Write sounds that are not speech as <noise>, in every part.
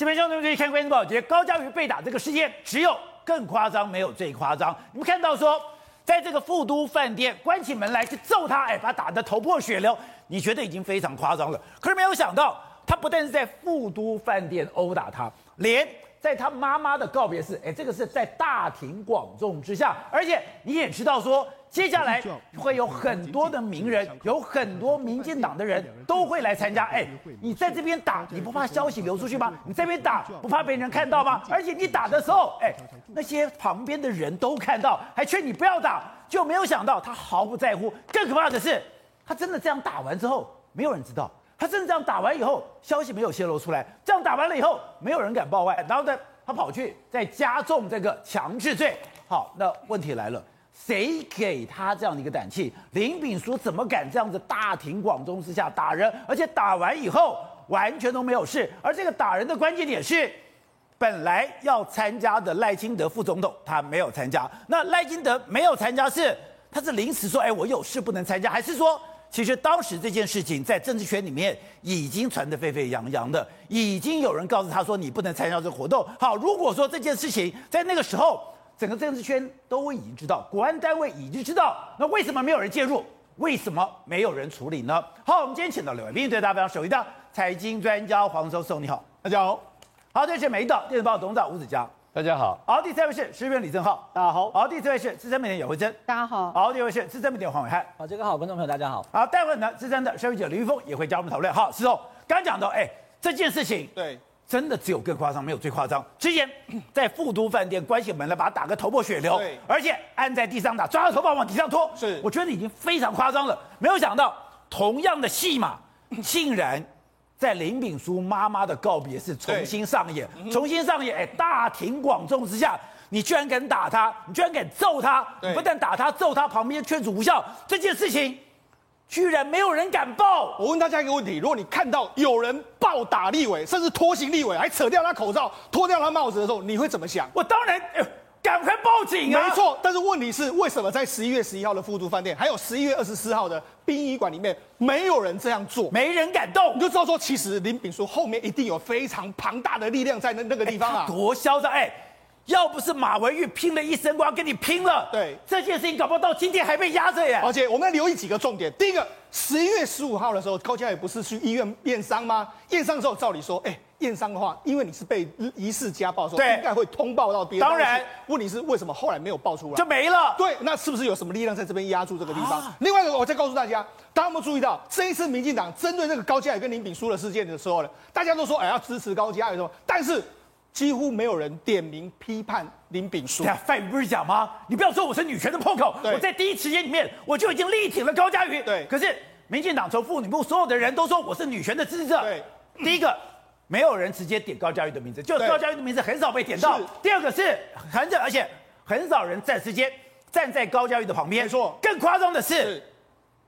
这边兄弟们可以看关键报捷，高嘉瑜被打这个事件，只有更夸张，没有最夸张。你们看到说，在这个富都饭店关起门来去揍他，哎，把他打得头破血流，你觉得已经非常夸张了。可是没有想到，他不但是在富都饭店殴打他，连在他妈妈的告别式，哎，这个是在大庭广众之下，而且你也知道说。接下来会有很多的名人，有很多民进党的人都会来参加。哎，你在这边打，你不怕消息流出去吗？你这边打，不怕被人看到吗？而且你打的时候，哎，那些旁边的人都看到，还劝你不要打，就没有想到他毫不在乎。更可怕的是，他真的这样打完之后，没有人知道。他真的这样打完以后，消息没有泄露出来。这样打完了以后，没有人敢报案。然后呢，他跑去再加重这个强制罪。好，那问题来了。谁给他这样的一个胆气？林炳书怎么敢这样子大庭广众之下打人？而且打完以后完全都没有事。而这个打人的关键点是，本来要参加的赖清德副总统他没有参加。那赖清德没有参加是他是临时说，哎，我有事不能参加，还是说其实当时这件事情在政治圈里面已经传得沸沸扬扬的，已经有人告诉他说你不能参加这个活动。好，如果说这件事情在那个时候。整个政治圈都已经知道，国安单位已经知道，那为什么没有人介入？为什么没有人处理呢？好，我们今天请到两位，对大家非常熟悉的财经专家黄授受，你好，大家好。好，这是美丽岛电子报董事长吴子嘉，大家好。好，第三位是时事评论李正浩，大家好。好，第四位是资深媒体姚慧珍，大家好。好，第五位是资深媒体黄伟汉，好，这个好，观众朋友大家好。好，待会呢，资深的社会记者林玉峰也会加入我们讨论。好，是哦，刚讲到，哎，这件事情，对。真的只有更夸张，没有最夸张。之前 <clears throat> 在富都饭店关起门来把他打个头破血流，对，而且按在地上打，抓着头发往地上拖，是，我觉得已经非常夸张了。没有想到同样的戏码，竟然在林炳书妈妈的告别式重新上演，重新上演。哎，大庭广众之下，你居然敢打他，你居然敢揍他，你不但打他揍他，旁边劝阻无效，这件事情。居然没有人敢报！我问大家一个问题：如果你看到有人暴打立委，甚至拖行立委，还扯掉他口罩、脱掉他帽子的时候，你会怎么想？我当然，呃、赶快报警啊！没错，但是问题是，为什么在十一月十一号的富都饭店，还有十一月二十四号的殡仪馆里面，没有人这样做，没人敢动？你就知道说，其实林炳书后面一定有非常庞大的力量在那那个地方啊！多嚣张！哎。要不是马文玉拼了一生，我要跟你拼了。对，这件事情搞不好到今天还被压着耶。而且我们要留意几个重点。第一个，十一月十五号的时候，高嘉瑜不是去医院验伤吗？验伤之后，照理说，哎，验伤的话，因为你是被疑似家暴的时候，应该会通报到别人。当然，问题是为什么后来没有报出来？就没了。对，那是不是有什么力量在这边压住这个地方？啊、另外一个，我再告诉大家，大家有没有注意到，这一次民进党针对那个高嘉宇跟林炳书的事件的时候呢，大家都说，哎，要支持高嘉宇什么？但是。几乎没有人点名批判林炳书。范宇不是讲吗？你不要说我是女权的破口，我在第一时间里面我就已经力挺了高嘉瑜。对，可是民进党从妇女部所有的人都说我是女权的支持者。对，第一个没有人直接点高嘉瑜的名字，就高嘉瑜的名字很少被点到。第二个是很少，而且很少人站时间站在高嘉瑜的旁边。没错，更夸张的是，是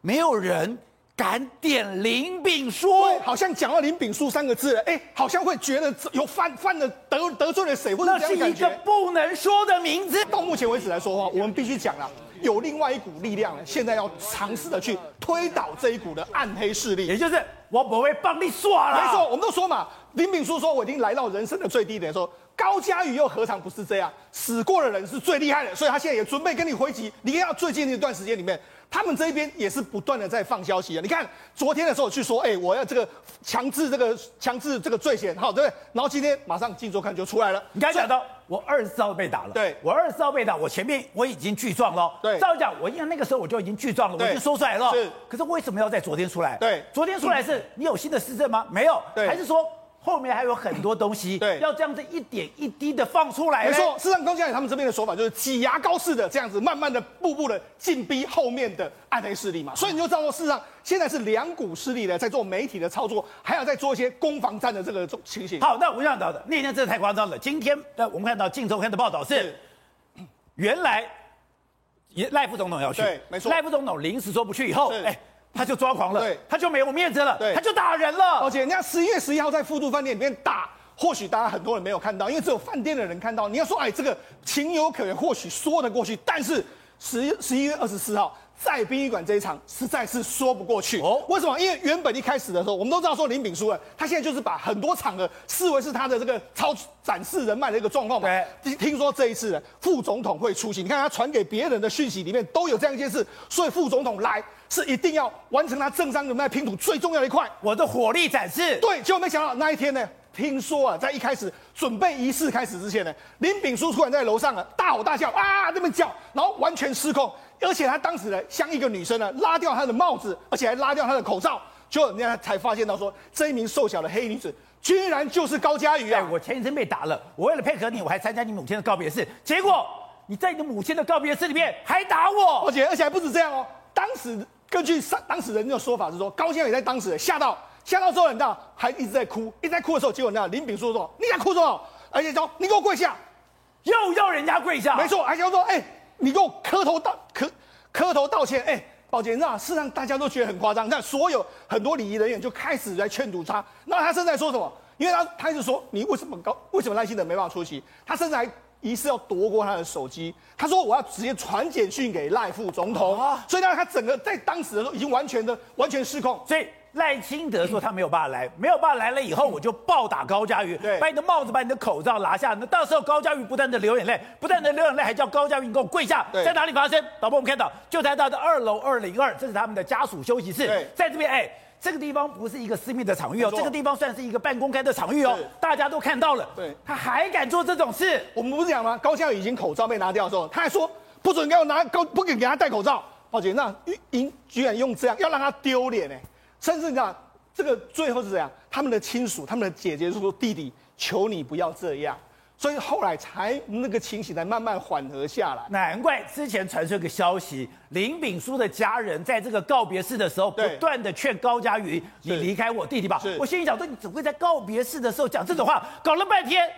没有人。敢点林炳书，好像讲到林炳书三个字，哎，好像会觉得有犯犯了得得罪了谁，或者这样。那是一个不能说的名字。到目前为止来说的话，我们必须讲了，有另外一股力量呢，现在要尝试的去推倒这一股的暗黑势力，也就是我不会帮你耍了。没错，我们都说嘛，林炳书说我已经来到人生的最低点，说高嘉宇又何尝不是这样？死过的人是最厉害的，所以他现在也准备跟你回击。你要最近的一段时间里面。他们这一边也是不断的在放消息啊！你看昨天的时候去说，哎，我要这个强制这个强制这个罪嫌，好，对不对？然后今天马上镜周刊就出来了。你刚才讲到我二十四号被打了，对，我二十四号被打，我前面我已经具状了。对，照讲我因为那个时候我就已经具状了，我已经说出来了。是，可是为什么要在昨天出来？对，昨天出来是你有新的施政吗？没有，对，还是说？后面还有很多东西，对，要这样子一点一滴的放出来。没错，事实上高嘉瑜他们这边的说法就是挤牙膏似的这样子，慢慢的、步步的进逼后面的暗黑势力嘛。所以你就知道说，事实上现在是两股势力呢在做媒体的操作，还要在做一些攻防战的这个情形。好，那我们想到的那天真的太夸张了。今天呃，我们看到《镜周刊》的报道是，是原来赖副总统要去，对，没错，赖副总统临时说不去以后，哎。他就抓狂了，对，他就没有面子了，对，他就打人了。而且人家十一月十一号在富都饭店里面打，或许大家很多人没有看到，因为只有饭店的人看到。你要说，哎，这个情有可原，或许说得过去。但是十十一月二十四号在殡仪馆这一场实在是说不过去哦。为什么？因为原本一开始的时候，我们都知道说林炳书啊，他现在就是把很多场的视为是他的这个超展示人脉的一个状况嘛。对。听说这一次副总统会出席，你看他传给别人的讯息里面都有这样一件事，所以副总统来是一定要完成他政商人脉拼图最重要的一块，我的火力展示。对，结果没想到那一天呢，听说啊，在一开始准备仪式开始之前呢，林炳书突然在楼上啊大吼大叫啊，这么叫，然后完全失控。而且他当时呢，像一个女生呢，拉掉她的帽子，而且还拉掉她的口罩，就人家才发现到说，这一名瘦小的黑女子，居然就是高佳瑜啊！哎，<laughs> 我前一阵被打了，我为了配合你，我还参加你母亲的告别式，结果你在你的母亲的告别式里面还打我，而且而且还不止这样哦。当时根据当当事人的说法是说，高先生也在当时吓到吓到之后，你知道还一直在哭，一直在哭的时候，结果你知道林秉枢说：“你在哭什么？”而且说：“你给我跪下！”又要人家跪下，没错，而且说：“哎、”你给我磕头道磕磕头道歉，哎、欸，宝杰，你知道，事实上大家都觉得很夸张，那所有很多礼仪人员就开始在劝阻他。那他现在说什么？因为他他一直说，你为什么高？为什么赖清德没办法出席？他甚至还疑似要夺过他的手机。他说我要直接传简讯给赖副总统。啊、所以呢，他整个在当时的时候已经完全的完全失控。所以。赖清德说他没有办法来，没有办法来了以后，我就暴打高嘉瑜，把你的帽子、把你的口罩拿下。那到时候高嘉瑜不断的流眼泪，不断的流眼泪，还叫高嘉瑜你给我跪下。在哪里发生？导播，我们看到就在他的二楼二零二，这是他们的家属休息室。在这边，哎，这个地方不是一个私密的场域哦，这个地方算是一个半公开的场域哦，大家都看到了。对，他还敢做这种事？我们不是讲吗？高嘉瑜已经口罩被拿掉的时候，他还说不准给我拿高，不给给他戴口罩。抱歉，那英居然用这样要让他丢脸呢，甚至你知道。这个最后是怎样？他们的亲属，他们的姐姐就说：“弟弟，求你不要这样。”所以后来才那个情形才慢慢缓和下来。难怪之前传出一个消息，林炳书的家人在这个告别式的时候，不断的劝高嘉瑜：“你离开我弟弟吧。”我心里想说：“你怎么会在告别式的时候讲这种话？搞了半天，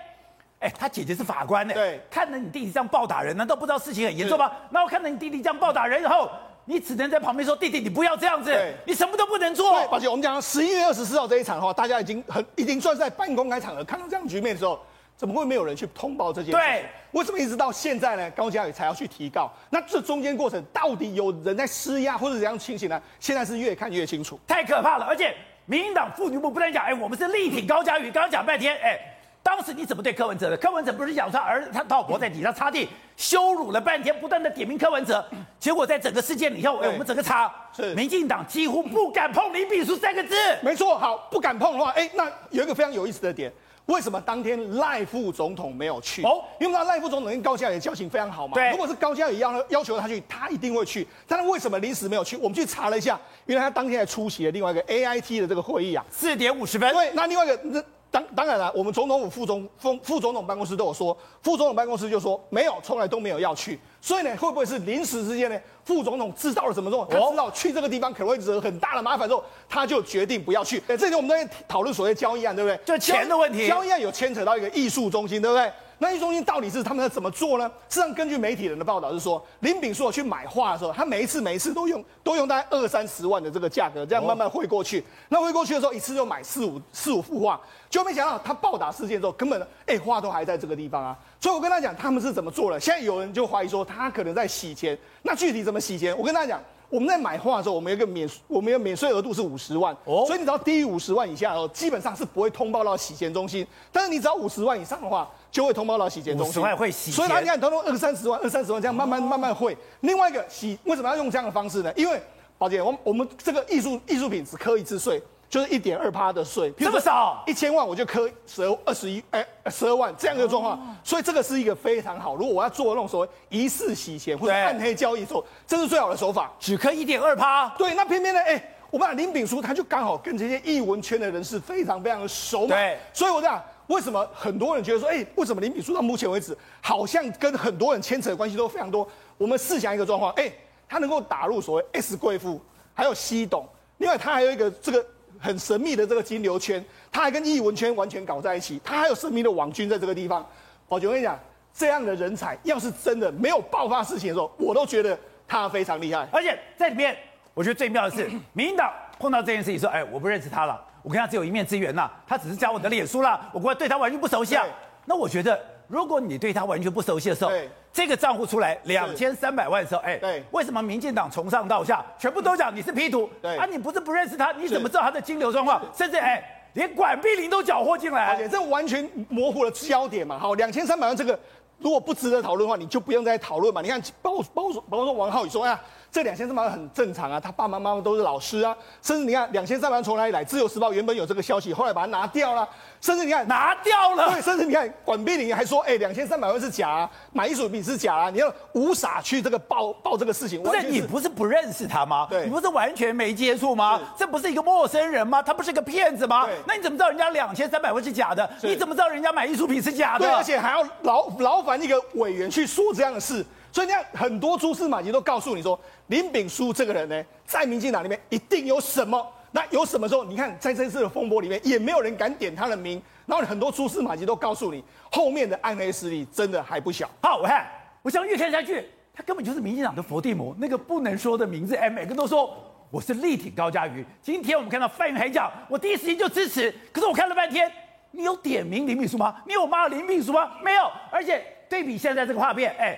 哎，他姐姐是法官呢，对，看着你弟弟这样暴打人，难道不知道事情很严重吗？然后看着你弟弟这样暴打人以后。你只能在旁边说：“弟弟，你不要这样子，你什么都不能做。”对，而且我们讲十一月二十四号这一场的话，大家已经很已经算是在半公开场合看到这样局面的时候，怎么会没有人去通报这件事？对，为什么一直到现在呢？高嘉宇才要去提告？那这中间过程到底有人在施压或者怎样情形呢？现在是越看越清楚，太可怕了！而且民进党妇女部不断讲：“哎，我们是力挺高嘉宇。”刚刚讲半天，哎。当时你怎么对柯文哲的？柯文哲不是讲他儿子他老婆在底下擦地，羞辱了半天，不断的点名柯文哲，结果在整个事件里头，哎，我们整个查，是民进党几乎不敢碰林炳书三个字。没错，好，不敢碰的话，哎，那有一个非常有意思的点，为什么当天赖副总统没有去？哦，因为那赖副总统跟高嘉瑜交情非常好嘛。对，如果是高嘉瑜要要求他去，他一定会去。但他为什么临时没有去？我们去查了一下，原来他当天还出席了另外一个 AIT 的这个会议啊，四点五十分。对，那另外一个那。当当然了，我们总统府副总副副总统办公室都有说，副总统办公室就说没有，从来都没有要去。所以呢，会不会是临时之间呢？副总统知道了什么之后，他知道去这个地方可能会惹很大的麻烦之后，他就决定不要去。哎，这里我们在讨论所谓交易案，对不对？就钱的问题。交易案有牵扯到一个艺术中心，对不对？那艺术中心到底是他们要怎么做呢？事实上，根据媒体人的报道是说，林炳硕去买画的时候，他每一次每一次都用都用大概二三十万的这个价格，这样慢慢汇过去。那汇过去的时候，一次就买四五四五幅画，就没想到他暴打事件之后，根本哎画都还在这个地方啊。所以我跟他讲，他们是怎么做的？现在有人就怀疑说他可能在洗钱。那具体怎么洗钱？我跟大家讲。我们在买画的时候，我们有一个免，我们有免税额度是五十万，哦，所以你只要低于五十万以下的时候，基本上是不会通报到洗钱中心。但是你只要五十万以上的话，就会通报到洗钱中心。五十万会洗钱，所以他你看，通通二三十万，二三十万这样慢慢慢慢汇。另外一个洗为什么要用这样的方式呢？因为宝姐，我我们这个艺术艺术品只扣一次税。就是一点二趴的税，这么少，一千万我就扣十二二十一哎十二万这样一个状况，哦，所以这个是一个非常好。如果我要做那种所谓疑似洗钱或者暗黑交易做，这是最好的手法，只扣一点二趴。对，那偏偏呢，哎，我们林炳书他就刚好跟这些艺文圈的人士非常非常的熟嘛，对，所以我讲为什么很多人觉得说，哎，为什么林秉枢到目前为止好像跟很多人牵扯的关系都非常多？我们试想一个状况，哎，他能够打入所谓 S 贵妇，还有西董，另外他还有一个这个。很神秘的这个金流圈，他还跟艺文圈完全搞在一起，他还有神秘的网军在这个地方。宝杰，我跟你讲，这样的人才要是真的没有爆发事情的时候，我都觉得他非常厉害。而且在里面，我觉得最妙的是，民进党碰到这件事情说：“哎，我不认识他了，我跟他只有一面之缘呐，他只是加我的脸书啦，我过来对他完全不熟悉啊。”那我觉得。如果你对他完全不熟悉的时候，对这个账户出来两千三百万的时候，哎，对为什么民进党从上到下全部都讲你是 P 图？对啊，你不是不认识他，你怎么知道他的金流状况？<laughs> 甚至哎，连管碧玲都搅和进来，而且这完全模糊了焦点嘛。好，两千三百万这个如果不值得讨论的话，你就不用再讨论嘛。你看，包括包括包括说王浩宇说，哎呀。这两千三百万很正常啊，他爸爸妈妈都是老师啊，甚至你看两千三百万从哪里来？自由时报原本有这个消息，后来把它拿掉了，甚至你看拿掉了，对，甚至你看管碧玲还说，哎，两千三百万是假啊，买艺术品是假啊，你要无傻去这个报报这个事情，不是，是你不是不认识他吗？对，你不是完全没接触吗？这不是一个陌生人吗？他不是个骗子吗？那你怎么知道人家两千三百万是假的？你怎么知道人家买艺术品是假的？对，而且还要劳劳烦一个委员去说这样的事。所以你看，很多蛛丝马迹都告诉你说，林炳书这个人呢，在民进党里面一定有什么。那有什么时候？你看，在这次的风波里面，也没有人敢点他的名。然后很多蛛丝马迹都告诉你，后面的暗黑势力真的还不小。好，我看，我想越看下去，他根本就是民进党的佛地魔，那个不能说的名字。哎，每个都说我是力挺高嘉瑜。今天我们看到范云海讲，我第一时间就支持。可是我看了半天，你有点名林炳书吗？你有骂林炳书吗？没有。而且对比现在这个画面，哎。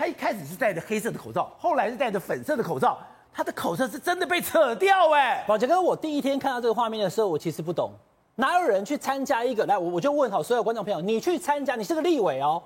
他一开始是戴着黑色的口罩，后来是戴着粉色的口罩，他的口罩是真的被扯掉哎。宝杰哥，我第一天看到这个画面的时候，我其实不懂，哪有人去参加一个？来，我我就问好所有观众朋友，你去参加，你是个立委哦，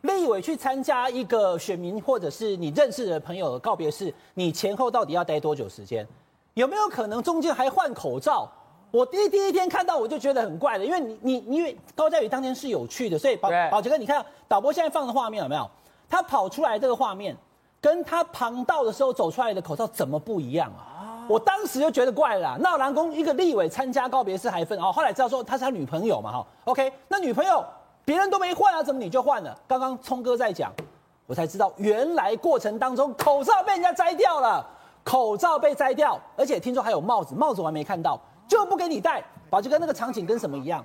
立委去参加一个选民或者是你认识的朋友的告别式，你前后到底要待多久时间？有没有可能中间还换口罩？我第一第一天看到我就觉得很怪的，因为你你因为高嘉宇当天是有去的，所以宝宝杰哥，你看导播现在放的画面有没有？他跑出来这个画面，跟他旁道的时候走出来的口罩怎么不一样啊？我当时就觉得怪了啦。闹南宫一个立委参加告别式还分哦，后来知道说他是他女朋友嘛哈。OK，那女朋友别人都没换啊，怎么你就换了？刚刚聪哥在讲，我才知道原来过程当中口罩被人家摘掉了，口罩被摘掉，而且听说还有帽子，帽子我还没看到，就不给你戴。宝就跟那个场景跟什么一样？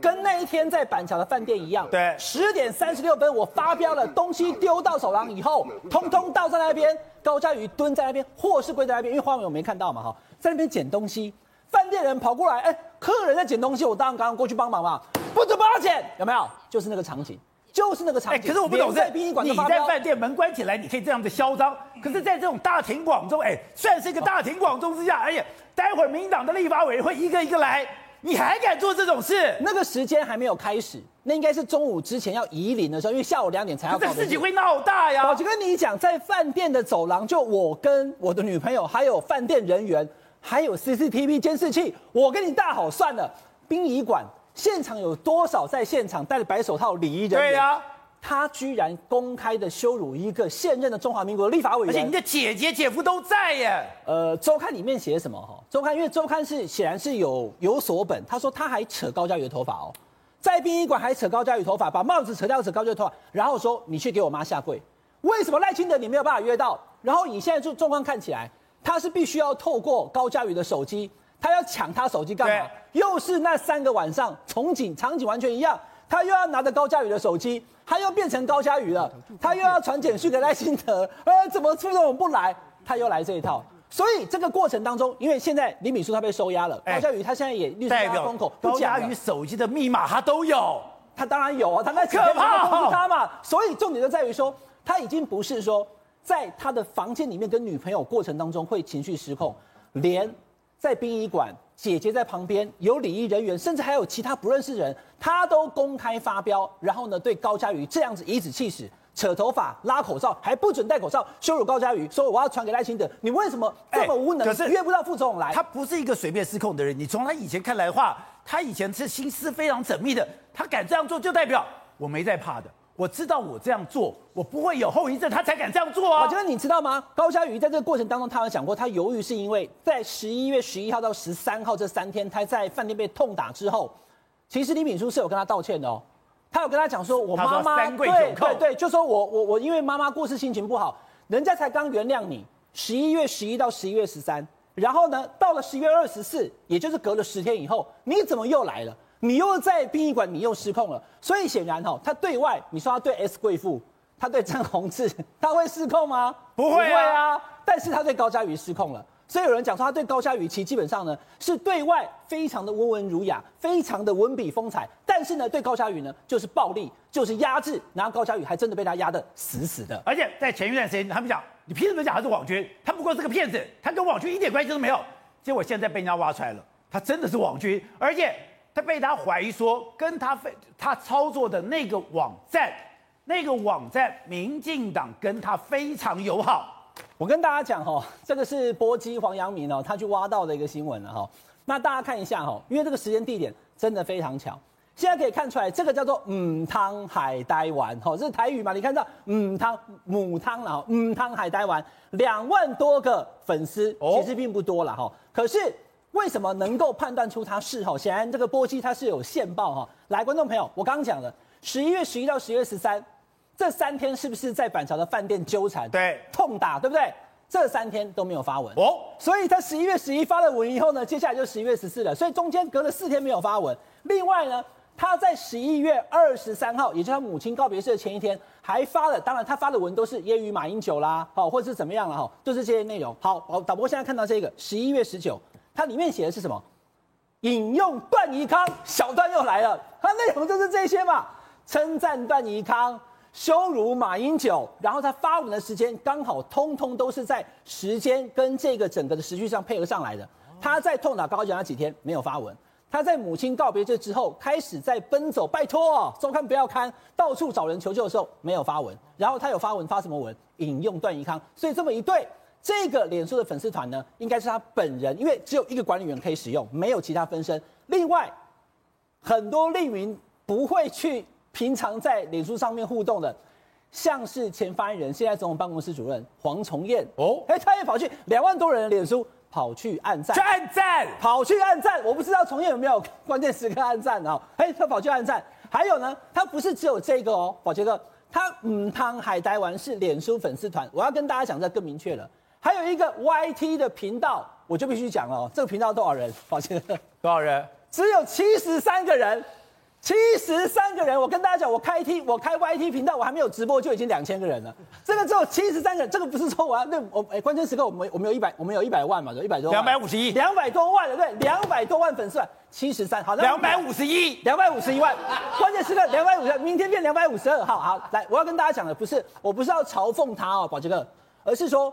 跟那一天在板桥的饭店一样，对，十点三十六分我发飙了，东西丢到走廊以后，通通倒在那边，高嘉瑜蹲在那边，或是跪在那边，因为画面我没看到嘛，哈，在那边捡东西，饭店人跑过来，哎，客人在捡东西，我当然刚刚过去帮忙嘛，不准帮他捡，有没有？就是那个场景，就是那个场景。可是我不懂，在殡仪馆你在饭店门关起来，你可以这样子嚣张，可是，在这种大庭广众，哎，算是一个大庭广众之下，哎呀，待会儿民进党的立法委员会一个一个来。你还敢做这种事？那个时间还没有开始，那应该是中午之前要移灵的时候，因为下午两点才要。这事情会闹大呀！我就跟你讲，在饭店的走廊，就我跟我的女朋友，还有饭店人员，还有 CCTV 监视器，我跟你大吼算了。殡仪馆现场有多少在现场戴着白手套礼仪人员？对呀、啊。他居然公开的羞辱一个现任的中华民国立法委员，而且你的姐姐、姐夫都在耶。呃，周刊里面写什么？哈，周刊因为周刊是显然是有有所本。他说他还扯高嘉宇的头发哦，在殡仪馆还扯高嘉宇头发，把帽子扯掉，扯高嘉宇头发，然后说你去给我妈下跪。为什么赖清德你没有办法约到？然后你现在就状况看起来，他是必须要透过高嘉宇的手机，他要抢他手机干嘛？又是那三个晚上，场景场景完全一样。他又要拿着高嘉宇的手机，他又变成高嘉宇了，<laughs> 他又要传简讯给赖清德，呃，怎么出这种不来？他又来这一套，所以这个过程当中，因为现在李敏淑他被收押了，高嘉宇他现在也律师代表封口，高嘉宇手机的密码他都有，他当然有啊，他那可怕嘛，所以重点就在于说，他已经不是说在他的房间里面跟女朋友过程当中会情绪失控，连在殡仪馆。姐姐在旁边，有礼仪人员，甚至还有其他不认识人，他都公开发飙，然后呢，对高嘉瑜这样子颐指气使，扯头发、拉口罩，还不准戴口罩，羞辱高嘉瑜，说我要传给赖清德，你为什么这么无能？可是约不到副总统来。他不是一个随便失控的人，你从他以前看来的话，他以前是心思非常缜密的，他敢这样做，就代表我没在怕的。我知道我这样做，我不会有后遗症，他才敢这样做啊！我觉得你知道吗？高嘉瑜在这个过程当中，他有讲过，他犹豫是因为在十一月十一号到十三号这三天，他在饭店被痛打之后，其实李敏书是有跟他道歉的哦，他有跟他讲说，我妈妈对对对，就说我我我因为妈妈过世心情不好，人家才刚原谅你，十一月十一到十一月十三，然后呢，到了十一月二十四，也就是隔了十天以后，你怎么又来了？你又在殡仪馆，你又失控了，所以显然哈，他对外你说他对 S 贵妇，他对郑宏志，<laughs> 他会失控吗？不会啊，不会啊，但是他对高嘉瑜失控了，所以有人讲说他对高嘉瑜其实基本上呢是对外非常的温文儒雅，非常的文笔风采，但是呢对高嘉瑜呢就是暴力，就是压制，然后高嘉瑜还真的被他压得死死的。而且在前一段时间，他们讲你凭什么讲他是网军？他不过是个骗子，他跟网军一点关系都没有。结果现在被人家挖出来了，他真的是网军，而且他被他怀疑说跟他非他操作的那个网站，那个网站民进党跟他非常友好。我跟大家讲哈，这个是波基黄阳明哦，他去挖到的一个新闻了哈。那大家看一下哈，因为这个时间地点真的非常巧。现在可以看出来，这个叫做母汤海呆丸哈，这是台语嘛？你看到母汤母汤了哈，母汤海呆丸两万多个粉丝，其实并不多了哈。可是为什么能够判断出他是哈？显然这个波基他是有线报哈。来，观众朋友，我刚刚讲了十一月十一到十一月十三。这三天是不是在板桥的饭店纠缠？对，痛打，对不对？这三天都没有发文哦，所以他十一月十一发了文以后呢，接下来就十一月十四了，所以中间隔了四天没有发文。另外呢，他在十一月二十三号，也就是他母亲告别式的前一天，还发了，当然他发的文都是揶揄马英九啦，好，或者是怎么样了哈，就是这些内容。好，好，导播现在看到这个十一月十九，它里面写的是什么？引用段宜康，小段又来了，它内容就是这些嘛，称赞段宜康。羞辱马英九，然后他发文的时间刚好通通都是在时间跟这个整个的时序上配合上来的。他在痛打高嘉瑜那几天没有发文，他在母亲告别这之后开始在奔走，拜托周刊不要看，到处找人求救的时候没有发文，然后他有发文发什么文？引用段宜康，所以这么一对，这个脸书的粉丝团呢，应该是他本人，因为只有一个管理员可以使用，没有其他分身。另外，很多匿名不会去。平常在脸书上面互动的，像是前发言人，现在总统办公室主任黄崇彦哦，哎，他也跑去两万多人的脸书跑去按赞，去按赞，跑去按赞。我不知道崇彦有没有关键时刻按赞啊？哎，他跑去按赞。还有呢，他不是只有这个哦，宝杰哥，他嗯汤海呆丸是脸书粉丝团，我要跟大家讲这更明确了。还有一个 YT 的频道，我就必须讲了哦，这个频道多少人？宝杰哥，多少人？只有七十三个人。七十三个人，我跟大家讲，我开 T，我开 YT 频道，我还没有直播就已经两千个人了。这个只有七十三个人，这个不是说我要那我哎，关键时刻我们我们有一百，我们有一百万嘛，有一百多万，两百五十亿，两百多万的对，两百多万粉丝，七十三，好，两百五十一，两百五十一万，关键时刻两百五十，明天变两百五十二，好好来，我要跟大家讲的不是，我不是要嘲讽他哦，宝杰哥，而是说，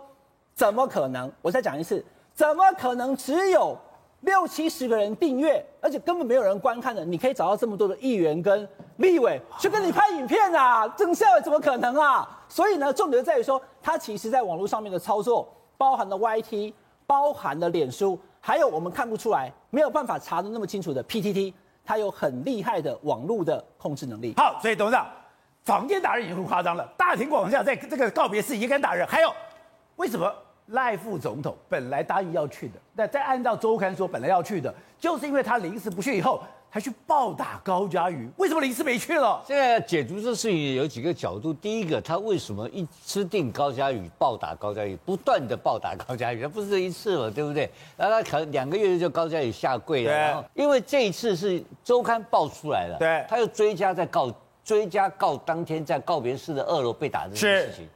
怎么可能？我再讲一次，怎么可能只有？六七十个人订阅，而且根本没有人观看的，你可以找到这么多的议员跟立委去跟你拍影片啊？真相怎么可能啊？所以呢，重点在于说，他其实在网络上面的操作，包含了 YT，包含了脸书，还有我们看不出来、没有办法查的那么清楚的 PTT，他有很厉害的网络的控制能力。好，所以董事长，房间打人已经很夸张了，大庭广众下在这个告别式也敢打人，还有为什么？赖副总统本来答应要去的，那再按照周刊说本来要去的，就是因为他临时不去以后，还去暴打高嘉瑜。为什么临时没去了？现在解读这事情有几个角度。第一个，他为什么一吃定高嘉瑜，暴打高嘉瑜，不断的暴打高嘉瑜？他不是一次了，对不对？然后他可能两个月就高嘉瑜下跪了。然后因为这一次是周刊爆出来了，对，他又追加在告，追加告当天在告别式的二楼被打这件事情。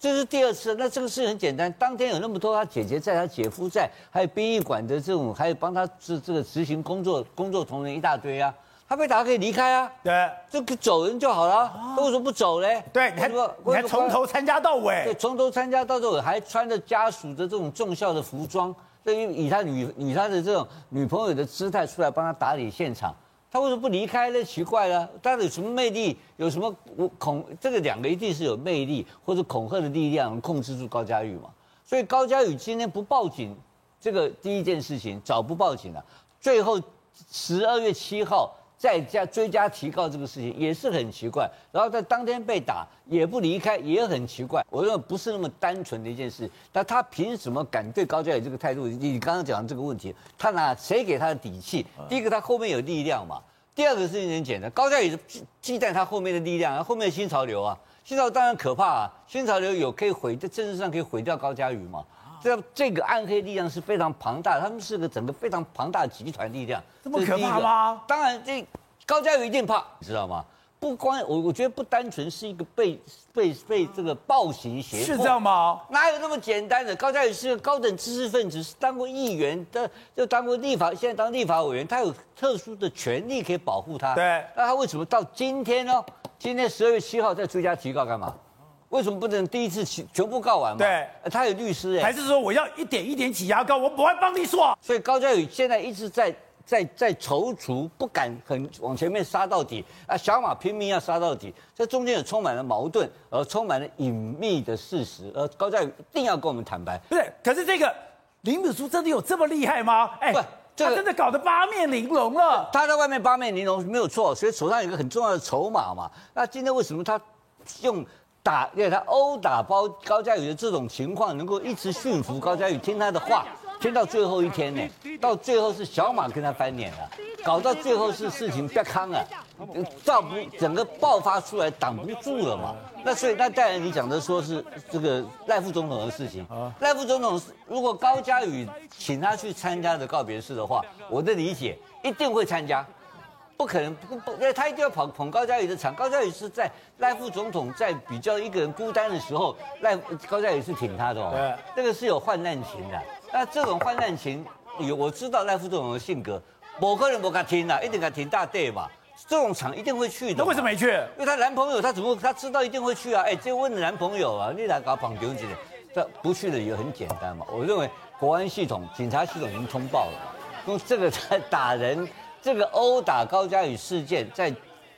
这是第二次，那这个事很简单，当天有那么多他姐姐在，他姐夫在，还有殡仪馆的这种，还有帮他这这个执行工作工作同仁一大堆啊，他被打可以离开啊，对，这个走人就好了，啊、为什么不走嘞？对，你还你还从头参加到尾，对，从头参加到尾，还穿着家属的这种重孝的服装，对于以他女以他的这种女朋友的姿态出来帮他打理现场。他为什么不离开呢？奇怪了，他有什么魅力？有什么恐？这个两个一定是有魅力或者恐吓的力量控制住高嘉瑜嘛？所以高嘉瑜今天不报警，这个第一件事情早不报警了。最后十二月七号再加追加提告这个事情也是很奇怪。然后在当天被打也不离开也很奇怪。我认为不是那么单纯的一件事。那他凭什么敢对高嘉宇这个态度？你刚刚讲的这个问题，他拿谁给他的底气？第一个他后面有力量嘛。第二个事情很简单，高嘉宇是忌惮他后面的力量，后面的新潮流啊，新潮当然可怕啊，新潮流有可以毁在政治上可以毁掉高嘉宇嘛，这这个暗黑力量是非常庞大，他们是个整个非常庞大的集团力量，这么可怕吗？当然这高嘉瑜一定怕，你知道吗？不光我我觉得不单纯是一个被被被这个暴行胁迫，是这样吗？哪有那么简单的？高嘉宇是个高等知识分子，是当过议员的，就当过立法，现在当立法委员，他有特殊的权利可以保护他。对，那他为什么到今天呢？今天十二月七号再追加提告干嘛？为什么不能第一次全全部告完嘛？对，他有律师哎，还是说我要一点一点挤牙膏？我不会帮你说。所以高嘉宇现在一直在。在在踌躇，不敢很往前面杀到底啊！小马拼命要杀到底，这中间也充满了矛盾，而充满了隐秘的事实。而高嘉宇一定要跟我们坦白。不是，可是这个林子书真的有这么厉害吗？哎，不，他真的搞得八面玲珑了。他在外面八面玲珑没有错，所以手上有一个很重要的筹码嘛。那今天为什么他用打，因为他殴打包高嘉宇的这种情况，能够一直驯服高嘉宇听他的话？听到最后一天呢，到最后是小马跟他翻脸了，搞到最后是事情不康了，造不整个爆发出来挡不住了嘛。那所以那当然你讲的说是这个赖副总统的事情，赖副总统如果高嘉宇请他去参加的告别式的话，我的理解一定会参加，不可能不不，因为他一定要捧捧高嘉宇的场。高嘉宇是在赖副总统在比较一个人孤单的时候，赖高嘉宇是挺他的哦，对那个是有患难情的。那这种患难情，有我知道赖副总统的性格，某个人不敢听啊，一定敢听大队嘛。这种场一定会去的。那为什么没去？因为他男朋友，他怎么他知道一定会去啊？哎，就问男朋友啊，你来搞绑丢几点？这不去的也很简单嘛。我认为国安系统、警察系统已经通报了，用这个在打人，这个殴打高嘉宇事件，在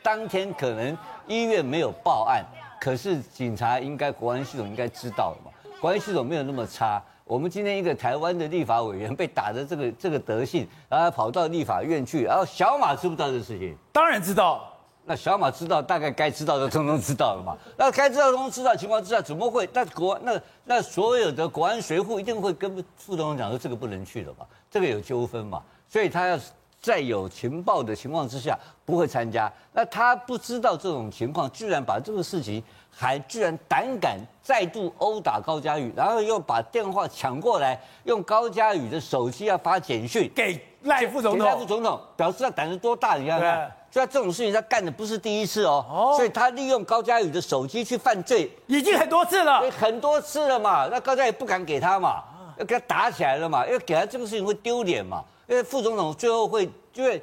当天可能医院没有报案，可是警察应该国安系统应该知道了嘛。国安系统没有那么差。我们今天一个台湾的立法委员被打的这个这个德性，然后跑到立法院去，然后小马知不知道这事情？当然知道。那小马知道，大概该知道的通通知道了嘛？那该知道的通通知道情况之下，怎么会？那国那那所有的国安随护一定会跟副总统讲说这个不能去了嘛？这个有纠纷嘛？所以他要在有情报的情况之下不会参加。那他不知道这种情况，居然把这个事情。还居然胆敢再度殴打高嘉宇，然后又把电话抢过来，用高嘉宇的手机要发简讯给赖副总统。赖副总统表示他胆子多大，你看看。所以他这种事情他干的不是第一次哦，哦所以他利用高嘉宇的手机去犯罪，已经很多次了，很多次了嘛。那高嘉宇不敢给他嘛，要跟他打起来了嘛，因为给他这个事情会丢脸嘛。因为副总统最后会，因为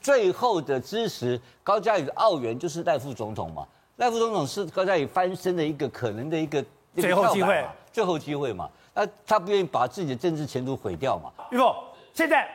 最后的支持高嘉宇的奥援就是赖副总统嘛。赖副总统是高嘉宇翻身的一个可能的一个最后机会，最后机会嘛。那他不愿意把自己的政治前途毁掉嘛？玉凤，现在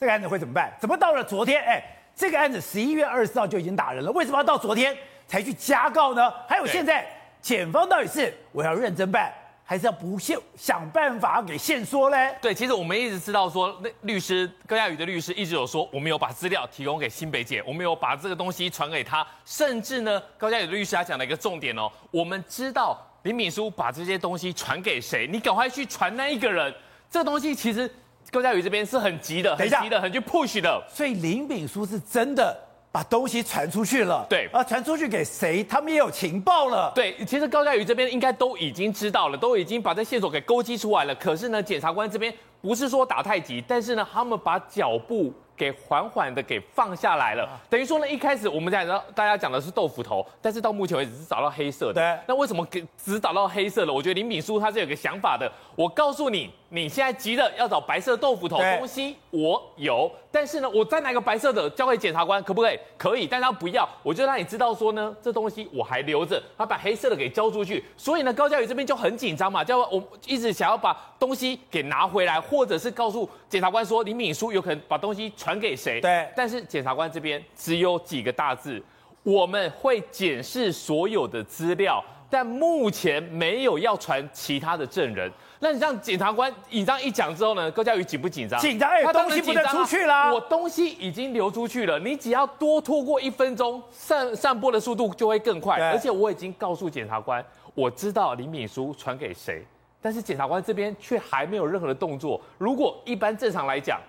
这个案子会怎么办？怎么到了昨天？哎，这个案子十一月二十四号就已经打人了，为什么要到昨天才去加告呢？还有现在检方到底是我要认真办？还是要不限想办法给限缩嘞？对，其实我们一直知道说，那律师高嘉宇的律师一直有说，我们有把资料提供给新北检，我们有把这个东西传给他，甚至呢，高嘉宇的律师他讲了一个重点哦，我们知道林敏书把这些东西传给谁，你赶快去传那一个人。这个东西其实高嘉宇这边是很急的，很急的，很去 push 的。所以林炳书是真的。把东西传出去了，对，啊，传出去给谁？他们也有情报了，对。其实高嘉瑜这边应该都已经知道了，都已经把这线索给勾稽出来了。可是呢，检察官这边不是说打太极，但是呢，他们把脚步。给缓缓的给放下来了，等于说呢，一开始我们讲到大家讲的是豆腐头，但是到目前为止是找到黑色的。对，那为什么给只找到黑色的？我觉得林敏书他是有个想法的。我告诉你，你现在急着要找白色豆腐头东西，我有，但是呢，我再拿个白色的交给检察官，可不可以？可以，但他不要，我就让你知道说呢，这东西我还留着，他把黑色的给交出去。所以呢，高嘉宇这边就很紧张嘛，叫我一直想要把东西给拿回来，或者是告诉检察官说林敏书有可能把东西传。传给谁？对，但是检察官这边只有几个大字：我们会检视所有的资料，但目前没有要传其他的证人。那你让检察官你这样一讲之后呢？高嘉瑜紧不紧张？紧张，哎，他东西不能出去啦。我东西已经流出去了，你只要多拖过一分钟，散散播的速度就会更快。而且我已经告诉检察官，我知道林敏书传给谁，但是检察官这边却还没有任何的动作。如果一般正常来讲，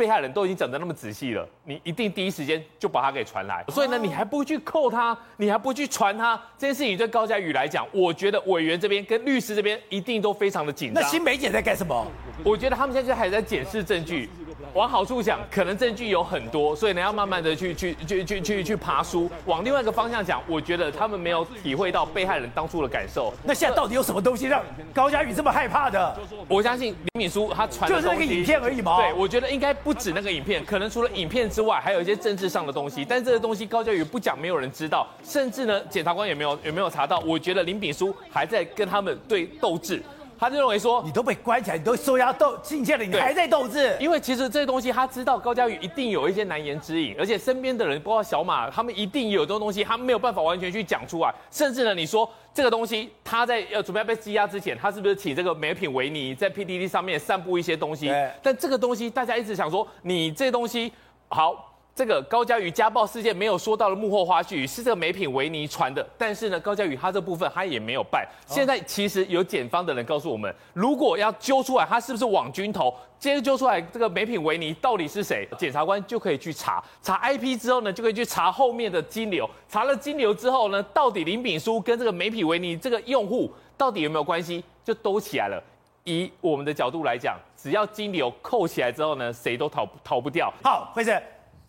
被害人都已经讲得那么仔细了，你一定第一时间就把他给传来。所以呢，你还不去扣他，你还不去传他，这件事情对高嘉宇来讲，我觉得委员这边跟律师这边一定都非常的紧张。那新梅姐在干什么？我觉得他们现在还在检视证据。往好处想，可能证据有很多，所以呢要慢慢的去去去去去去爬书。往另外一个方向讲，我觉得他们没有体会到被害人当初的感受。那现在到底有什么东西让高嘉宇这么害怕的？我相信林秉枢他传的就是那个影片而已嘛。对，我觉得应该不止那个影片，可能除了影片之外，还有一些政治上的东西。但这个东西高嘉宇不讲，没有人知道。甚至呢，检察官也没有也没有查到。我觉得林炳书还在跟他们对斗智。他就认为说，你都被关起来，你都收押斗进去了，你还在斗智？因为其实这些东西他知道高嘉瑜一定有一些难言之隐，而且身边的人包括小马，他们一定有这种东西，他没有办法完全去讲出来。甚至呢，你说这个东西他在要准备要被羁押之前，他是不是请这个美品维尼在 PDD 上面散布一些东西？但这个东西大家一直想说，你这东西好。这个高嘉瑜家暴事件没有说到的幕后花絮是这个美品维尼传的，但是呢，高嘉瑜他这部分他也没有办。现在其实有检方的人告诉我们，如果要揪出来他是不是网军头，接着揪出来这个美品维尼到底是谁，检察官就可以去查，查 IP 之后呢，就可以去查后面的金流，查了金流之后呢，到底林炳书跟这个美品维尼这个用户到底有没有关系，就都起来了。以我们的角度来讲，只要金流扣起来之后呢，谁都逃逃不掉。好，辉生。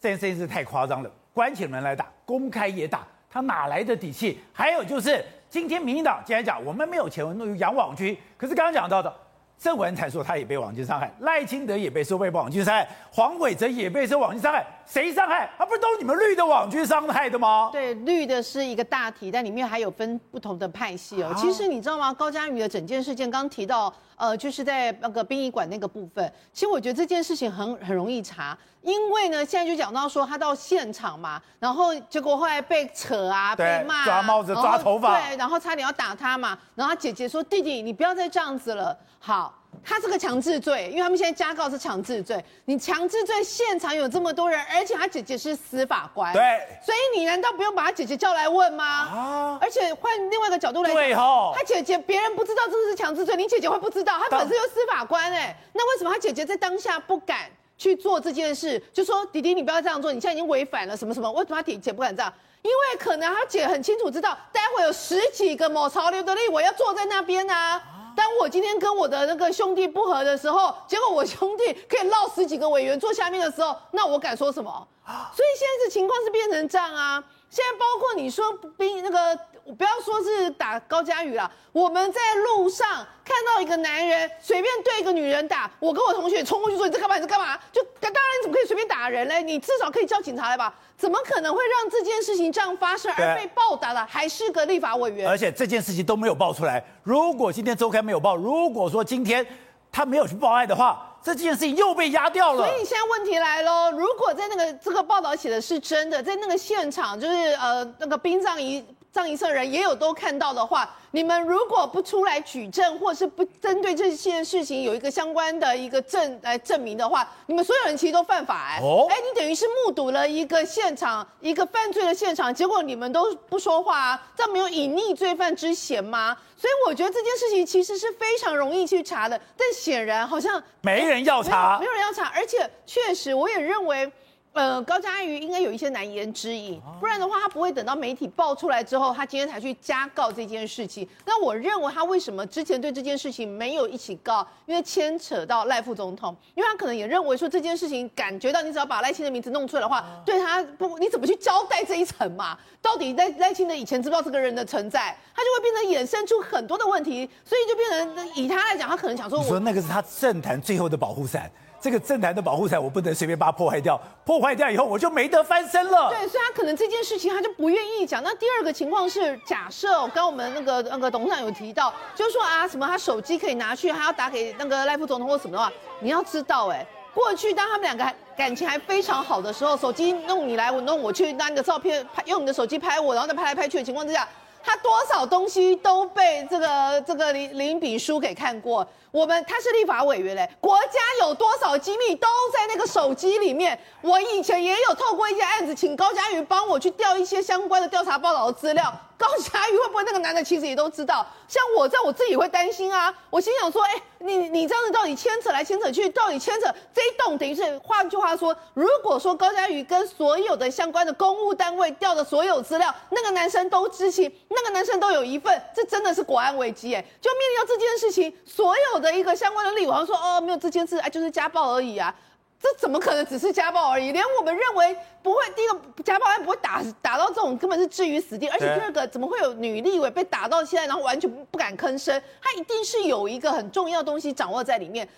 这件事情是太夸张了，关起门来打，公开也打，他哪来的底气？还有就是，今天民进党竟然讲我们没有钱养网军，可是刚刚讲到的。郑文才说他也被网军伤害，赖清德也被说被网军伤害，黄伟哲也被说网军伤害，谁伤害？啊不是都是你们绿的网军伤害的吗？对，绿的是一个大体，但里面还有分不同的派系哦。啊、其实你知道吗？高嘉瑜的整件事件，刚刚提到，呃，就是在那个殡仪馆那个部分，其实我觉得这件事情很很容易查，因为呢，现在就讲到说他到现场嘛，然后结果后来被扯啊，被骂、啊，抓帽子、抓头发，对，然后差点要打他嘛，然后他姐姐说：“弟弟，你不要再这样子了。”好，他是个强制罪，因为他们现在加告是强制罪，你强制罪现场有这么多人，而且他姐姐是司法官，对，所以你难道不用把他姐姐叫来问吗？啊，而且换另外一个角度来讲，对哦，他姐姐别人不知道这个是强制罪，你姐姐会不知道，他本身就是司法官哎，那为什么他姐姐在当下不敢去做这件事？就说弟弟你不要这样做，你现在已经违反了什么什么？为什么他姐姐不敢这样？因为可能他姐很清楚知道，待会有十几个某潮流的立委要坐在那边啊。当我今天跟我的那个兄弟不和的时候，结果我兄弟可以绕十几个委员坐下面的时候，那我敢说什么？所以现在的情况是变成这样啊！现在包括你说兵那个。我不要说是打高佳宇了，我们在路上看到一个男人随便对一个女人打，我跟我同学冲过去说，你在干嘛？你在干嘛？就当然你怎么可以随便打人嘞？你至少可以叫警察来吧？怎么可能会让这件事情这样发生而被报答的还是个立法委员？而且这件事情都没有爆出来。如果今天周刊没有报，如果说今天他没有去报案的话。这件事情又被压掉了，所以现在问题来了，如果在那个这个报道写的是真的，在那个现场就是呃那个殡葬仪葬仪社人也有都看到的话，你们如果不出来举证，或是不针对这件事情有一个相关的一个证来证明的话，你们所有人其实都犯法哎、欸。哦，哎，你等于是目睹了一个现场，一个犯罪的现场，结果你们都不说话啊，这没有隐匿罪犯之嫌吗？所以我觉得这件事情其实是非常容易去查的，但显然好像没人要查，没有人要查，而且确实我也认为。呃，高嘉瑜应该有一些难言之隐，不然的话他不会等到媒体爆出来之后，他今天才去加告这件事情。那我认为他为什么之前对这件事情没有一起告？因为牵扯到赖副总统，因为他可能也认为说这件事情感觉到你只要把赖清的名字弄出来的话，对他不，你怎么去交代这一层嘛？到底赖赖清德以前知不知道这个人的存在？他就会变成衍生出很多的问题，所以就变成以他来讲，他可能想说，我说那个是他政坛最后的保护伞。这个政坛的保护伞，我不能随便把它破坏掉。破坏掉以后，我就没得翻身了。对，所以他可能这件事情他就不愿意讲。那第二个情况是，假设刚我们那个那个董事长有提到，就是说啊，什么他手机可以拿去，还要打给那个赖副总统或什么的话，你要知道，哎，过去当他们两个还感情还非常好的时候，手机弄你来，我弄我去，拿你的照片拍，用你的手机拍我，然后再拍来拍去的情况之下。他多少东西都被这个这个林林炳书给看过。我们他是立法委员嘞，国家有多少机密都在那个手机里面。我以前也有透过一些案子，请高嘉瑜帮我去调一些相关的调查报道的资料。高嘉瑜会不会那个男的其实也都知道？像我在我自己会担心啊。我心想说，哎、你你这样子到底牵扯来牵扯去，到底牵扯这一栋，等于是换句话说，如果说高嘉瑜跟所有的相关的公务单位调的所有资料，那个男生都知情，那个男生都有一份，这真的是国安危机哎。就面临到这件事情，所有的一个相关的立委好像说，哦，没有这件事，哎，就是家暴而已啊。这怎么可能只是家暴而已？连我们认为不会，第一个家暴案不会打打到这种根本是置于死地，而且第二个怎么会有女立委被打到现在，然后完全不敢吭声？他一定是有一个很重要的东西掌握在里面。